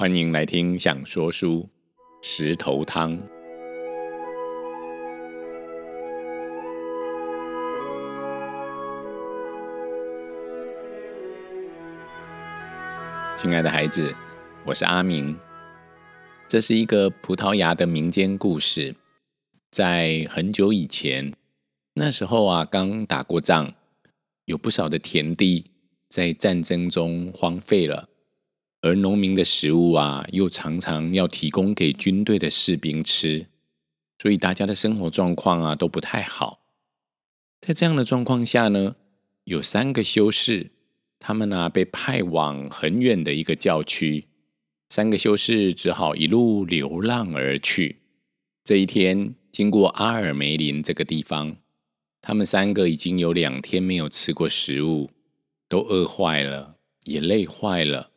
欢迎来听《想说书》石头汤。亲爱的孩子，我是阿明。这是一个葡萄牙的民间故事，在很久以前，那时候啊，刚打过仗，有不少的田地在战争中荒废了。而农民的食物啊，又常常要提供给军队的士兵吃，所以大家的生活状况啊都不太好。在这样的状况下呢，有三个修士，他们呢被派往很远的一个教区，三个修士只好一路流浪而去。这一天，经过阿尔梅林这个地方，他们三个已经有两天没有吃过食物，都饿坏了，也累坏了。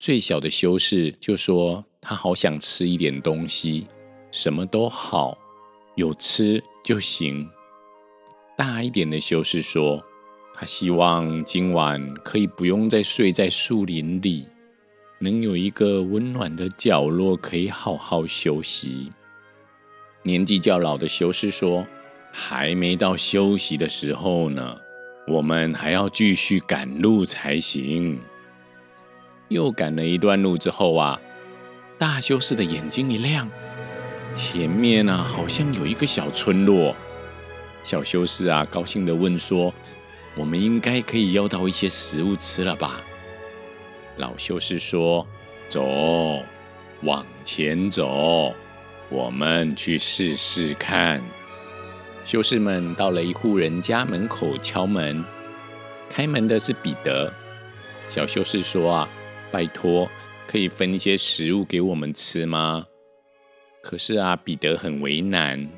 最小的修士就说：“他好想吃一点东西，什么都好，有吃就行。”大一点的修士说：“他希望今晚可以不用再睡在树林里，能有一个温暖的角落可以好好休息。”年纪较老的修士说：“还没到休息的时候呢，我们还要继续赶路才行。”又赶了一段路之后啊，大修士的眼睛一亮，前面呢好像有一个小村落。小修士啊，高兴的问说：“我们应该可以要到一些食物吃了吧？”老修士说：“走，往前走，我们去试试看。”修士们到了一户人家门口敲门，开门的是彼得。小修士说：“啊。”拜托，可以分一些食物给我们吃吗？可是啊，彼得很为难。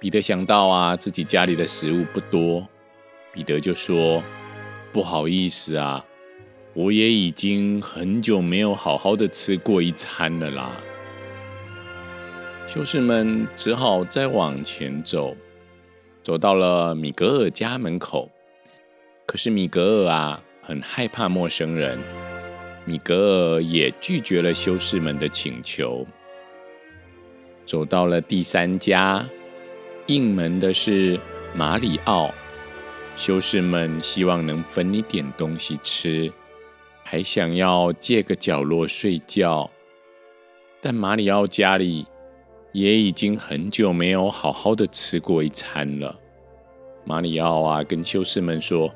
彼得想到啊，自己家里的食物不多，彼得就说：“不好意思啊，我也已经很久没有好好的吃过一餐了啦。”修士们只好再往前走，走到了米格尔家门口。可是米格尔啊，很害怕陌生人。米格尔也拒绝了修士们的请求，走到了第三家，应门的是马里奥。修士们希望能分一点东西吃，还想要借个角落睡觉，但马里奥家里也已经很久没有好好的吃过一餐了。马里奥啊，跟修士们说：“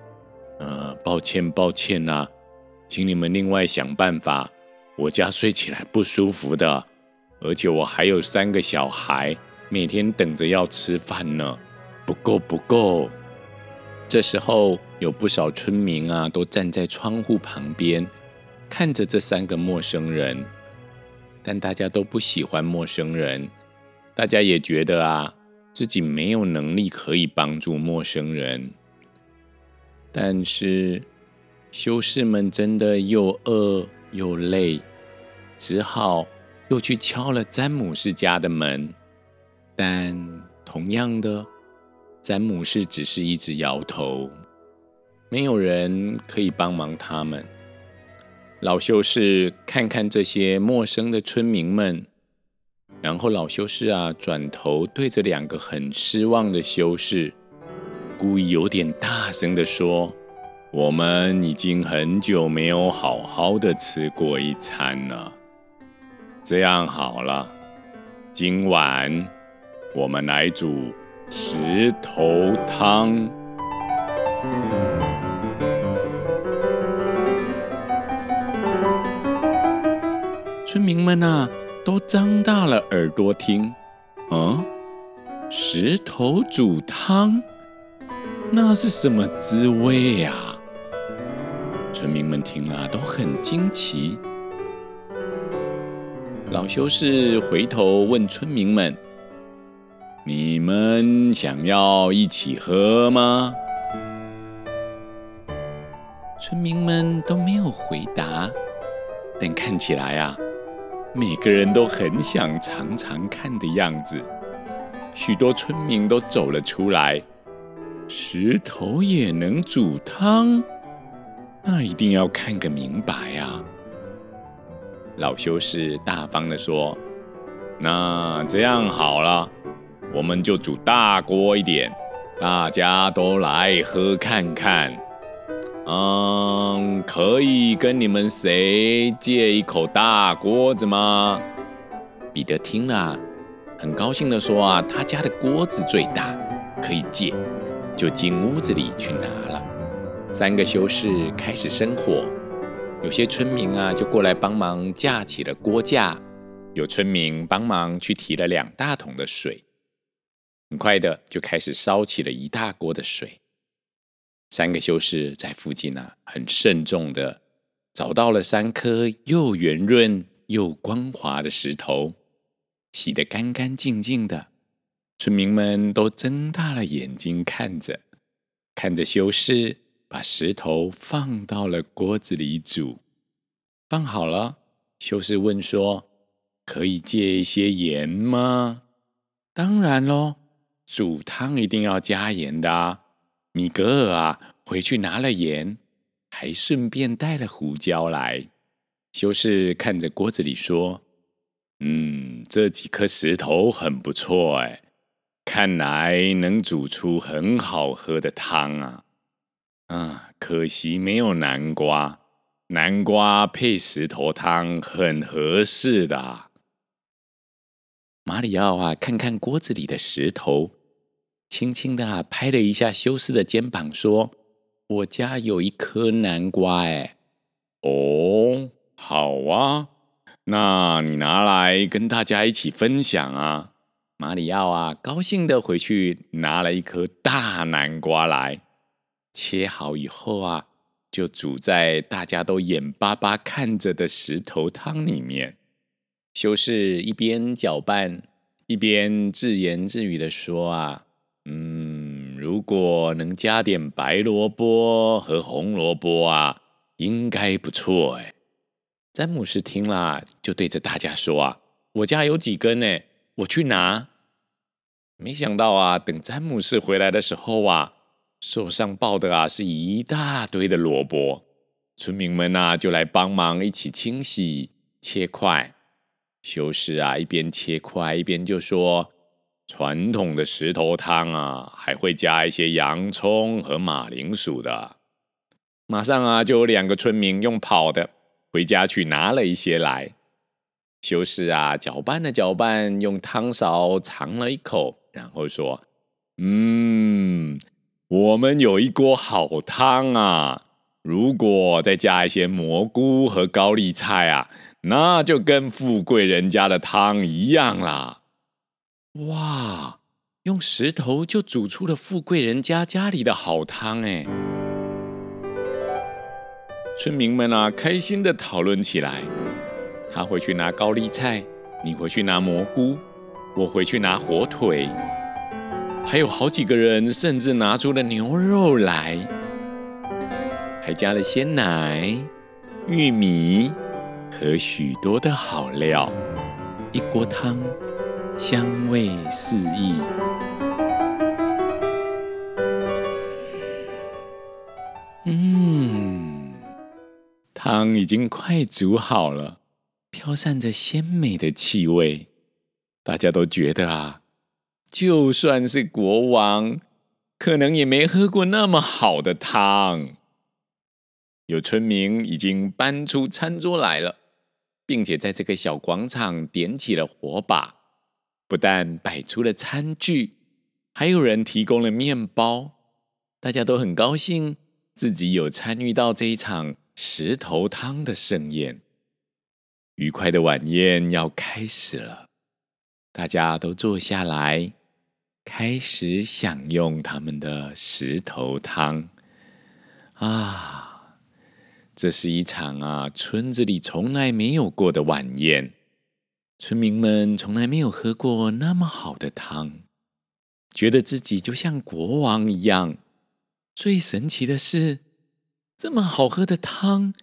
呃，抱歉，抱歉呐。”请你们另外想办法，我家睡起来不舒服的，而且我还有三个小孩，每天等着要吃饭呢，不够不够。这时候有不少村民啊，都站在窗户旁边，看着这三个陌生人，但大家都不喜欢陌生人，大家也觉得啊，自己没有能力可以帮助陌生人，但是。修士们真的又饿又累，只好又去敲了詹姆士家的门。但同样的，詹姆士只是一直摇头，没有人可以帮忙他们。老修士看看这些陌生的村民们，然后老修士啊，转头对着两个很失望的修士，故意有点大声的说。我们已经很久没有好好的吃过一餐了。这样好了，今晚我们来煮石头汤。村民们啊，都张大了耳朵听。嗯，石头煮汤，那是什么滋味呀？村民们听了都很惊奇。老修士回头问村民们：“你们想要一起喝吗？”村民们都没有回答，但看起来啊，每个人都很想尝尝看的样子。许多村民都走了出来：“石头也能煮汤？”那一定要看个明白呀！老修士大方的说：“那这样好了，我们就煮大锅一点，大家都来喝看看。嗯，可以跟你们谁借一口大锅子吗？”彼得听了，很高兴的说：“啊，他家的锅子最大，可以借。”就进屋子里去拿了。三个修士开始生火，有些村民啊就过来帮忙架起了锅架，有村民帮忙去提了两大桶的水，很快的就开始烧起了一大锅的水。三个修士在附近呢，很慎重的找到了三颗又圆润又光滑的石头，洗得干干净净的。村民们都睁大了眼睛看着，看着修士把石头放到了锅子里煮。放好了，修士问说：“可以借一些盐吗？”“当然喽，煮汤一定要加盐的啊！”米格尔啊，回去拿了盐，还顺便带了胡椒来。修士看着锅子里说：“嗯，这几颗石头很不错哎。”看来能煮出很好喝的汤啊！啊，可惜没有南瓜，南瓜配石头汤很合适的。马里奥啊，看看锅子里的石头，轻轻的拍了一下修斯的肩膀，说：“我家有一颗南瓜，哎，哦，好啊，那你拿来跟大家一起分享啊。”马里奥啊，高兴的回去拿了一颗大南瓜来，切好以后啊，就煮在大家都眼巴巴看着的石头汤里面。修士一边搅拌，一边自言自语的说：“啊，嗯，如果能加点白萝卜和红萝卜啊，应该不错。”哎，詹姆斯听了，就对着大家说：“啊，我家有几根呢？”我去拿，没想到啊，等詹姆士回来的时候啊，手上抱的啊是一大堆的萝卜。村民们呐就来帮忙一起清洗、切块。修士啊一边切块一边就说：“传统的石头汤啊，还会加一些洋葱和马铃薯的。”马上啊就有两个村民用跑的回家去拿了一些来。修士啊，搅拌了搅拌，用汤勺尝了一口，然后说：“嗯，我们有一锅好汤啊！如果再加一些蘑菇和高丽菜啊，那就跟富贵人家的汤一样啦！”哇，用石头就煮出了富贵人家家里的好汤哎！村民们啊，开心的讨论起来。他回去拿高丽菜，你回去拿蘑菇，我回去拿火腿，还有好几个人甚至拿出了牛肉来，还加了鲜奶、玉米和许多的好料，一锅汤香味四溢。嗯，汤已经快煮好了。飘散着鲜美的气味，大家都觉得啊，就算是国王，可能也没喝过那么好的汤。有村民已经搬出餐桌来了，并且在这个小广场点起了火把，不但摆出了餐具，还有人提供了面包。大家都很高兴，自己有参与到这一场石头汤的盛宴。愉快的晚宴要开始了，大家都坐下来，开始享用他们的石头汤。啊，这是一场啊村子里从来没有过的晚宴，村民们从来没有喝过那么好的汤，觉得自己就像国王一样。最神奇的是，这么好喝的汤。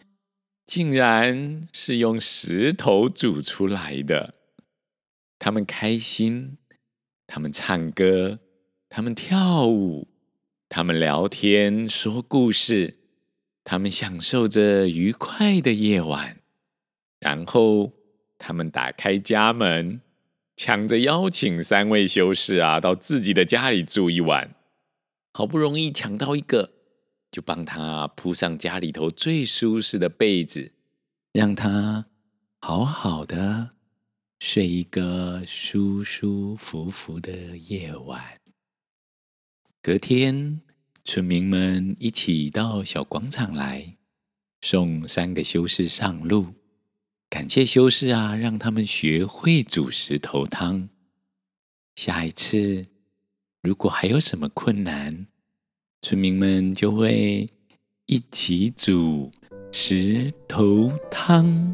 竟然是用石头煮出来的。他们开心，他们唱歌，他们跳舞，他们聊天说故事，他们享受着愉快的夜晚。然后他们打开家门，抢着邀请三位修士啊到自己的家里住一晚。好不容易抢到一个，就帮他铺上家里头最舒适的被子，让他好好的睡一个舒舒服服的夜晚。隔天，村民们一起到小广场来，送三个修士上路，感谢修士啊，让他们学会煮石头汤。下一次，如果还有什么困难，村民们就会一起煮石头汤。